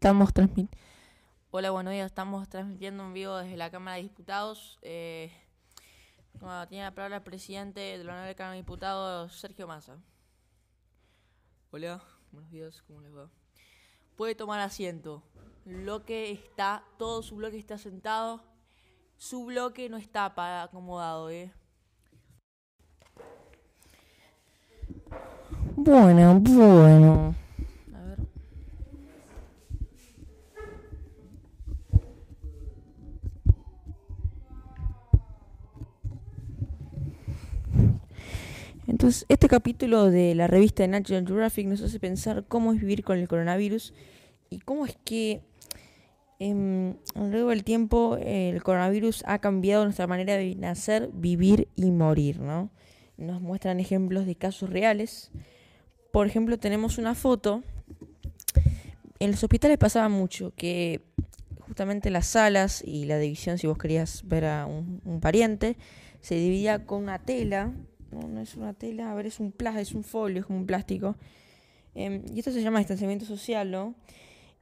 Estamos transmitiendo. Hola, buenos días. Estamos transmitiendo en vivo desde la Cámara de Diputados. Eh, tiene la palabra el presidente de la Honorable Cámara de Diputados, Sergio Massa. Hola, buenos días, ¿cómo les va? Puede tomar asiento. Bloque está, todo su bloque está sentado. Su bloque no está para acomodado, ¿eh? Bueno, bueno. A ver. Entonces, este capítulo de la revista de National Geographic nos hace pensar cómo es vivir con el coronavirus y cómo es que em, a lo largo del tiempo el coronavirus ha cambiado nuestra manera de nacer, vivir y morir, ¿no? Nos muestran ejemplos de casos reales por ejemplo, tenemos una foto. En los hospitales pasaba mucho que justamente las salas y la división, si vos querías ver a un, pariente, se dividía con una tela. No, no es una tela, a ver, es un plástico, es un folio, es como un plástico. Em, y esto se llama distanciamiento social, ¿no?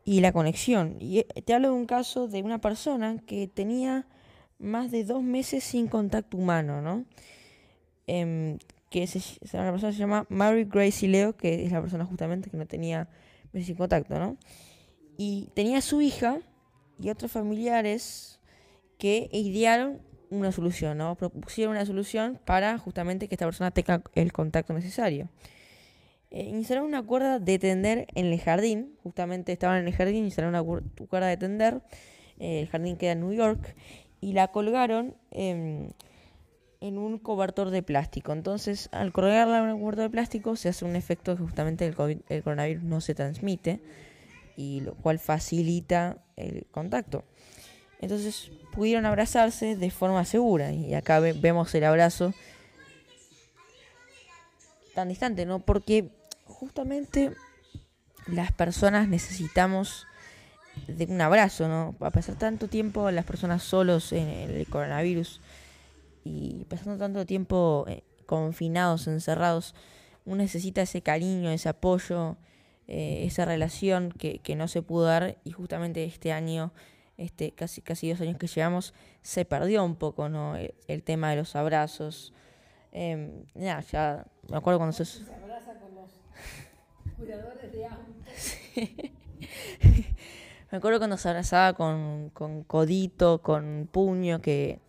Y la conexión. Y eh, te hablo de un caso de una persona que tenía más de dos meses sin contacto humano, ¿no? Em, que una persona se llama Mary Gracie Leo, que es la persona justamente que no tenía meses sin contacto, ¿no? Y tenía su hija y otros familiares que idearon una solución, ¿no? Propusieron una solución para justamente que esta persona tenga el contacto necesario. Eh, una cuerda de tender en el jardín, justamente estaban en el jardín, instalaron una cuerda de tender, eh, el jardín queda en New York, y la colgaron en un cobertor de plástico. Entonces, al colgarla en un cobertor de plástico, se hace un efecto que justamente el, el coronavirus no se transmite, y lo cual facilita el contacto. Entonces, pudieron abrazarse de forma segura, y acá vemos el abrazo tan distante, ¿no? Porque justamente las personas necesitamos de un abrazo, ¿no? A pasar tanto tiempo las personas solos en el coronavirus y pasando tanto tiempo eh, confinados, encerrados, uno necesita ese cariño, ese apoyo, eh, esa relación que, no se pudo dar y justamente este año, este casi casi dos años que llevamos, se perdió un poco, ¿no? El, tema de los abrazos. Eh, ya, ya me acuerdo cuando se... se abraza con los cuidadores de Sí. Me acuerdo cuando se abrazaba con, con codito, con puño, que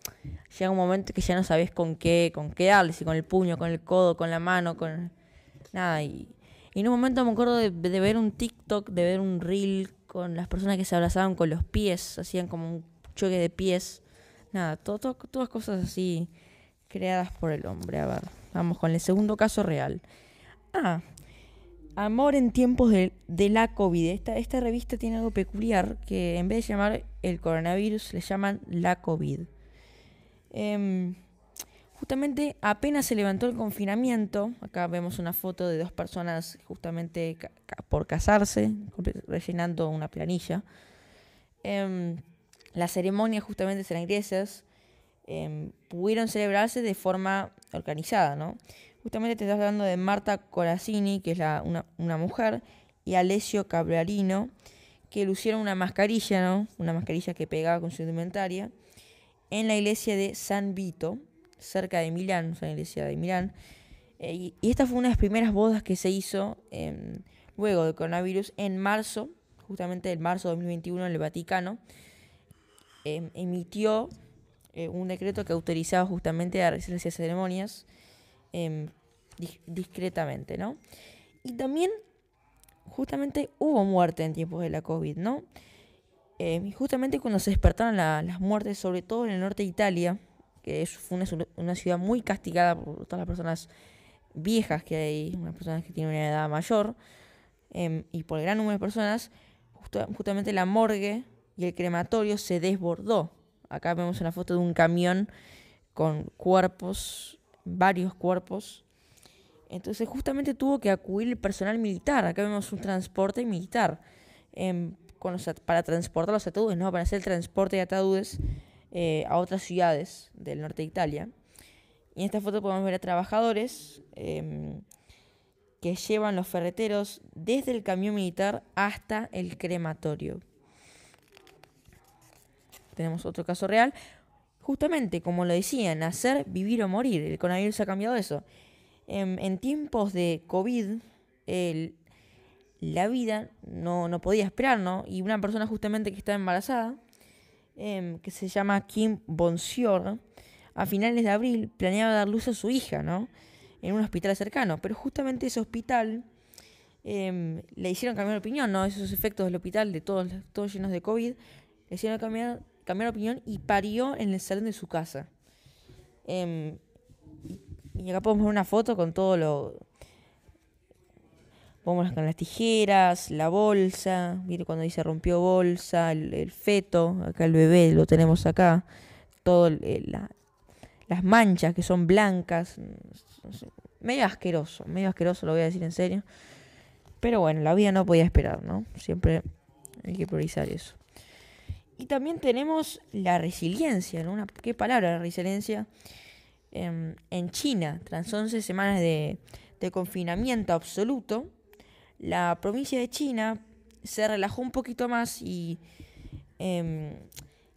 llega un momento que ya no sabes con qué, con qué darle, si con el puño, con el codo, con la mano, con nada. Y, en un momento me acuerdo de, ver un TikTok, de ver un reel con las personas que se abrazaban con los pies, hacían como un choque de pies. Nada, todo, todas cosas así creadas por el hombre. A ver, vamos con el segundo caso real. Ah, Amor en tiempos de, la COVID. Esta, esta revista tiene algo peculiar, que en vez de llamar el coronavirus, le llaman la COVID. Em, justamente apenas se levantó el confinamiento, acá vemos una foto de dos personas justamente por casarse, rellenando una planilla. Em, las ceremonias justamente serán iglesias em, pudieron celebrarse de forma organizada, ¿no? Justamente te estás hablando de Marta Corazini, que es una, mujer, y Alessio Cabralino, que lucieron una mascarilla, ¿no? Una mascarilla que pegaba con su indumentaria, en la iglesia de San Vito, cerca de Milán, o la iglesia de Milán. Eh, y, esta fue una de las primeras bodas que se hizo em, luego del coronavirus en marzo, justamente en marzo de 2021, en el Vaticano. Em, emitió eh, un decreto que autorizaba justamente a realizar esas ceremonias Em, discretamente, ¿no? Y también, justamente hubo muerte en tiempos de la COVID, ¿no? Justamente cuando se despertaron las muertes, sobre todo en el norte de Italia, que fue una, ciudad muy castigada por todas las personas viejas que hay, unas personas que tienen una edad mayor, em, y por el gran número de personas, justamente la morgue y el crematorio se desbordó. Acá vemos una foto de un camión con cuerpos varios cuerpos. Entonces justamente tuvo que acudir el personal militar. Acá vemos un transporte militar para transportar los ataúdes, ¿no? para hacer el transporte de ataúdes eh, a otras ciudades del norte de Italia. Y en esta foto podemos ver a trabajadores em, que llevan los ferreteros desde el camión militar hasta el crematorio. Tenemos otro caso real. Justamente, como lo decía, nacer, vivir o morir. El coronavirus ha cambiado eso. En, tiempos de COVID, la vida no, no, podía esperar, ¿no? Y una persona justamente que estaba embarazada, em, que se llama Kim Bonsior, a finales de abril planeaba dar luz a su hija, ¿no? En un hospital cercano. Pero justamente ese hospital em, le hicieron cambiar de opinión, ¿no? Esos efectos del hospital, de todos, todos llenos de COVID, le hicieron cambiar, cambiar de opinión y parió en el salón de su casa. Em, y acá podemos ver una foto con todo lo. Vamos con las tijeras, la bolsa, mire cuando dice rompió bolsa, el, feto, acá el bebé lo tenemos acá, todo las manchas que son blancas, medio asqueroso, medio asqueroso lo voy a decir en serio. Pero bueno, la vida no podía esperar, ¿no? Siempre hay que priorizar eso. Y también tenemos la resiliencia, ¿no? ¿Qué palabra la resiliencia? Em, en China, tras 11 semanas de, confinamiento absoluto, la provincia de China se relajó un poquito más y em,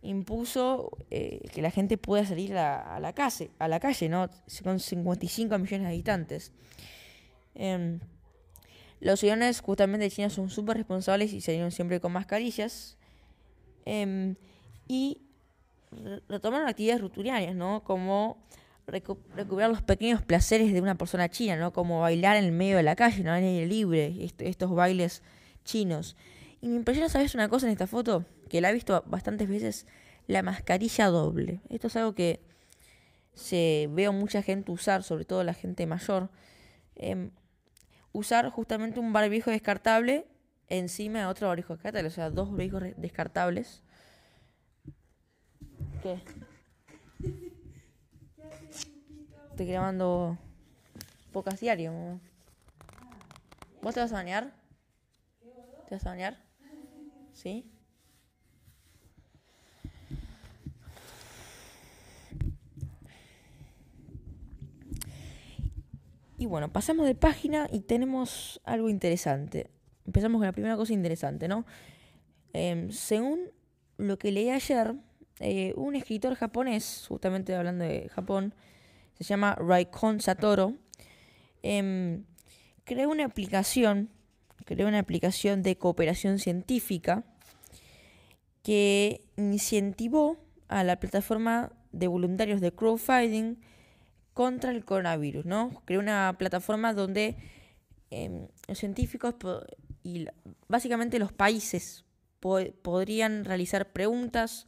impuso eh, que la gente pueda salir a, la calle, a la calle, ¿no? Con 55 millones de habitantes. Em, los ciudadanos justamente de China son súper responsables y salieron siempre con mascarillas. y retomaron actividades ruturianas, ¿no? Como recuperar los pequeños placeres de una persona china, ¿no? Como bailar en el medio de la calle, ¿no? En aire libre, estos bailes chinos. Y me impresiona, ¿sabes una cosa en esta foto? Que la he visto bastantes veces, la mascarilla doble. Esto es algo que se veo mucha gente usar, sobre todo la gente mayor. Em, usar justamente un barbijo descartable encima de otro barbijo descartable, o sea, dos barbijos descartables. ¿Qué? Estoy grabando pocas diario. ¿Vos te vas a bañar? ¿Te vas a bañar? ¿Sí? Y bueno, pasamos de página y tenemos algo interesante. Empezamos con la primera cosa interesante, ¿no? Em, según lo que leí ayer, eh, un escritor japonés, justamente hablando de Japón, se llama Raikon Satoru, em, creó una aplicación, una aplicación de cooperación científica que incentivó a la plataforma de voluntarios de crowdfunding contra el coronavirus, ¿no? Creó una plataforma donde em, los científicos y básicamente los países podrían realizar preguntas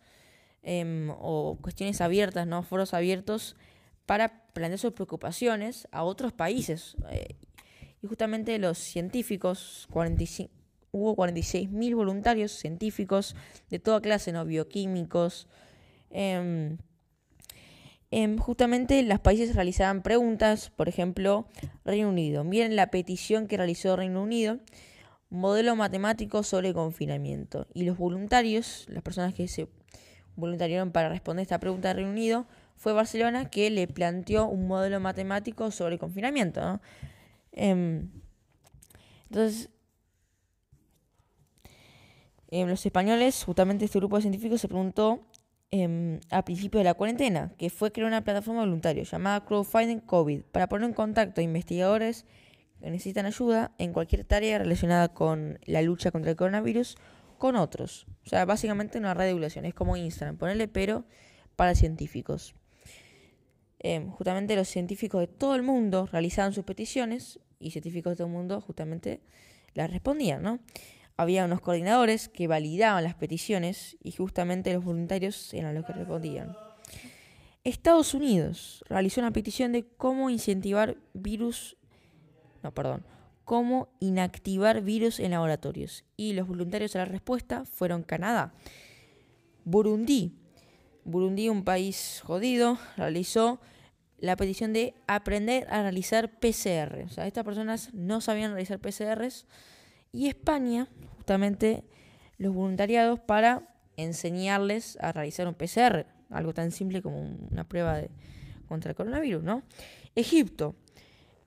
em, o cuestiones abiertas, ¿no? Foros abiertos para plantear sus preocupaciones a otros países. Eh, y justamente los científicos, 45, hubo 46.000 voluntarios científicos de toda clase, ¿no? bioquímicos. Em, em, justamente los países realizaban preguntas, por ejemplo, Reino Unido. Miren la petición que realizó Reino Unido, modelo matemático sobre confinamiento. Y los voluntarios, las personas que se voluntariaron para responder esta pregunta de Reino Unido, fue Barcelona que le planteó un modelo matemático sobre confinamiento. Em, entonces, em, los españoles, justamente este grupo de científicos se preguntó eh, a principio de la cuarentena, que fue crear una plataforma voluntaria llamada Crowdfunding COVID para poner en contacto a investigadores que necesitan ayuda en cualquier tarea relacionada con la lucha contra el coronavirus con otros. O sea, básicamente una red de divulgación, es como Instagram, ponerle pero para científicos. Em, justamente los científicos de todo el mundo realizaban sus peticiones y científicos de todo el mundo justamente las respondían, ¿no? Había unos coordinadores que validaban las peticiones y justamente los voluntarios eran los que respondían. Estados Unidos realizó una petición de cómo incentivar virus, no, perdón, cómo inactivar virus en laboratorios y los voluntarios a la respuesta fueron Canadá. Burundi, Burundi, un país jodido, realizó la petición de aprender a realizar PCR. O sea, estas personas no sabían realizar PCRs. Y España, justamente, los voluntariados para enseñarles a realizar un PCR. Algo tan simple como una prueba de, contra el coronavirus, ¿no? Egipto.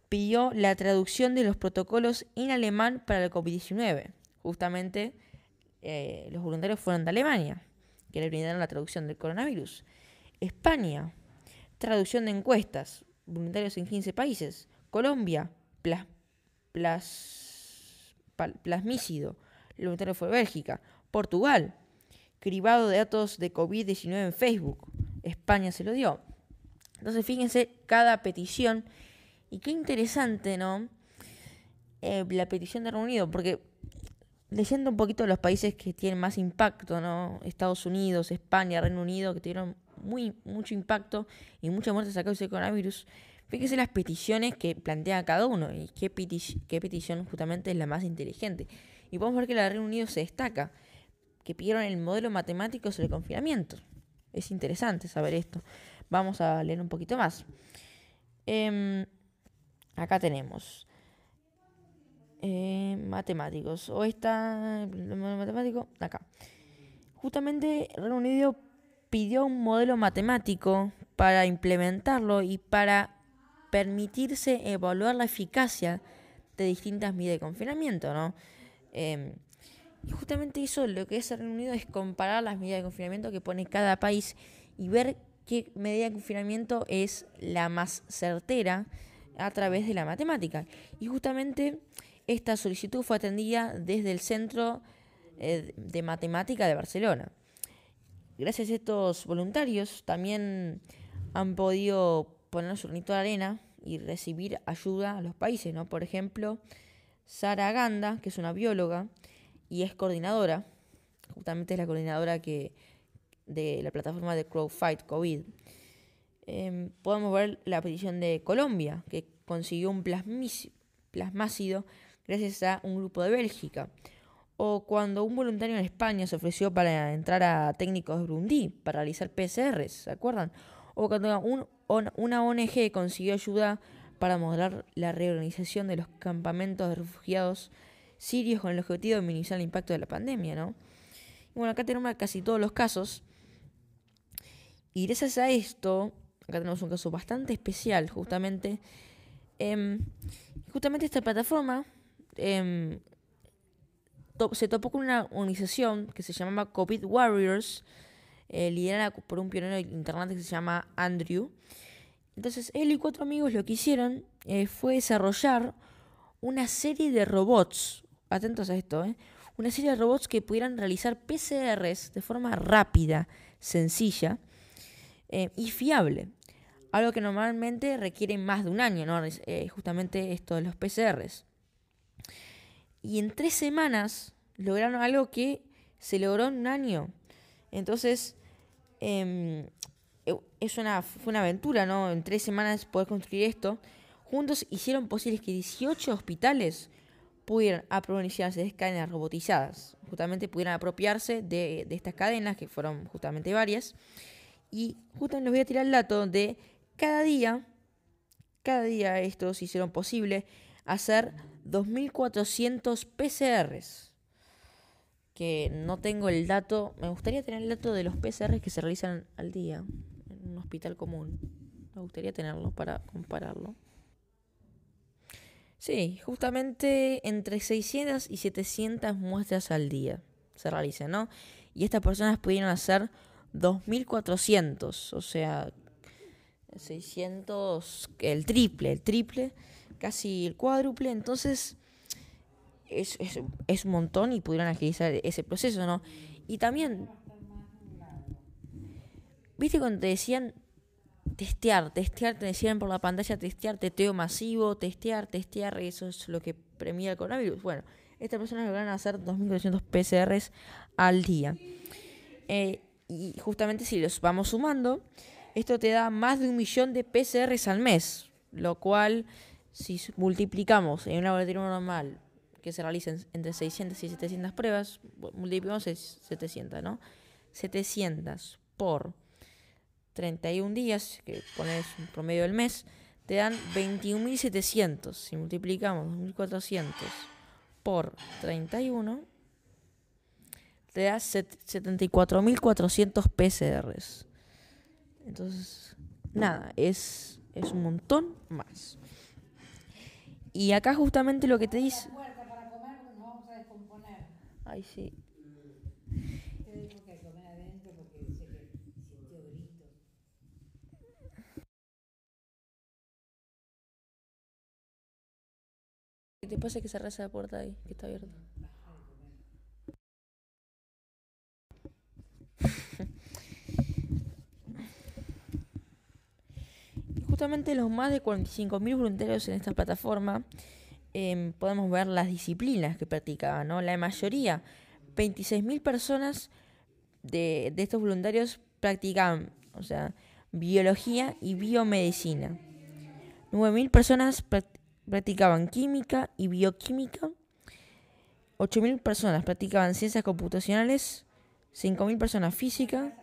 pidió la traducción de los protocolos en alemán para el COVID-19. Justamente eh, los voluntarios fueron de Alemania, que le brindaron la traducción del coronavirus. España, traducción de encuestas, voluntarios en 15 países. Colombia, plas, plas, plasmícido, el voluntario fue Bélgica. Portugal, cribado de datos de COVID-19 en Facebook. España se lo dio. Entonces, fíjense cada petición. Y qué interesante, ¿no? Eh, la petición de Reino Unido, porque leyendo un poquito los países que tienen más impacto, ¿no? Estados Unidos, España, Reino Unido, que tuvieron muy, mucho impacto y muchas muertes a causa del coronavirus. Fíjense las peticiones que plantea cada uno y qué, qué petición justamente es la más inteligente. Y podemos ver que la de Reino Unido se destaca, que pidieron el modelo matemático sobre el confinamiento. Es interesante saber esto. Vamos a leer un poquito más. Em, acá tenemos eh, matemáticos. O está el matemático, acá. Justamente Reino Unido pidió un modelo matemático para implementarlo y para permitirse evaluar la eficacia de distintas medidas de confinamiento, ¿no? Em, y justamente eso lo que es el Reino Unido es comparar las medidas de confinamiento que pone cada país y ver qué medida de confinamiento es la más certera a través de la matemática. Y justamente esta solicitud fue atendida desde el Centro eh, de Matemática de Barcelona. Gracias a estos voluntarios también han podido poner su granito de arena y recibir ayuda a los países, ¿no? Por ejemplo, Sara Ganda, que es una bióloga y es coordinadora, justamente es la coordinadora que de la plataforma de CrowdFight COVID. Em, podemos ver la petición de Colombia, que consiguió un plasmácido gracias a un grupo de Bélgica. O cuando un voluntario en España se ofreció para entrar a técnicos de Burundi para realizar PCRs, ¿se acuerdan? O cuando una ONG consiguió ayuda para modelar la reorganización de los campamentos de refugiados sirios con el objetivo de minimizar el impacto de la pandemia, ¿no? Y bueno, acá tenemos casi todos los casos. Y gracias a esto, acá tenemos un caso bastante especial, justamente. Em, justamente esta plataforma em, se topó con una organización que se llamaba COVID Warriors, eh, liderada por un pionero internet que se llama Andrew. Entonces, él y cuatro amigos lo que hicieron eh, fue desarrollar una serie de robots, atentos a esto, eh, una serie de robots que pudieran realizar PCRs de forma rápida, sencilla y fiable. Algo que normalmente requiere más de un año, justamente esto de los PCRs. Y en tres semanas lograron algo que se logró en un año. Entonces, em, es una, fue una aventura, ¿no? En tres semanas poder construir esto. Juntos hicieron posible que 18 hospitales pudieran apropiarse de cadenas robotizadas. Justamente pudieran apropiarse de, de, estas cadenas, que fueron justamente varias. Y justamente les voy a tirar el dato de cada día, cada día estos hicieron posible hacer 2.400 PCRs. Que no tengo el dato, me gustaría tener el dato de los PCRs que se realizan al día en un hospital común. Me gustaría tenerlo para compararlo. Sí, justamente entre 600 y 700 muestras al día se realizan, ¿no? Y estas personas pudieron hacer 2.400, o sea, 600, el triple, el triple casi el cuádruple, entonces es, es, un montón y pudieron agilizar ese proceso, ¿no? Y también, viste cuando te decían testear, testear, te decían por la pantalla testear, testeo masivo, testear, testear, eso es lo que premia el coronavirus. Bueno, estas personas lograron hacer 2.200 PCRs al día. Eh, y justamente si los vamos sumando, esto te da más de un millón de PCRs al mes, lo cual si multiplicamos en un laboratorio normal que se realicen entre 600 y 700 pruebas, multiplicamos 700, ¿no? 700 por 31 días, que pones un promedio del mes, te dan 21.700. Si multiplicamos 2.400 por 31, te da 74.400 PCRs. Entonces, nada, es, es un montón más. Y acá justamente lo que te dice... Puerta para comer porque nos vamos a descomponer. Ay, sí. ¿Qué te pasa que cerras la puerta ahí, que está abierta? Y Justamente los más de 45.000 voluntarios en esta plataforma em, podemos ver las disciplinas que practicaban, ¿no? La mayoría, 26.000 personas de, de estos voluntarios practicaban, o sea, biología y biomedicina. 9.000 personas prac- practicaban química y bioquímica. 8.000 personas practicaban ciencias computacionales. 5.000 personas física.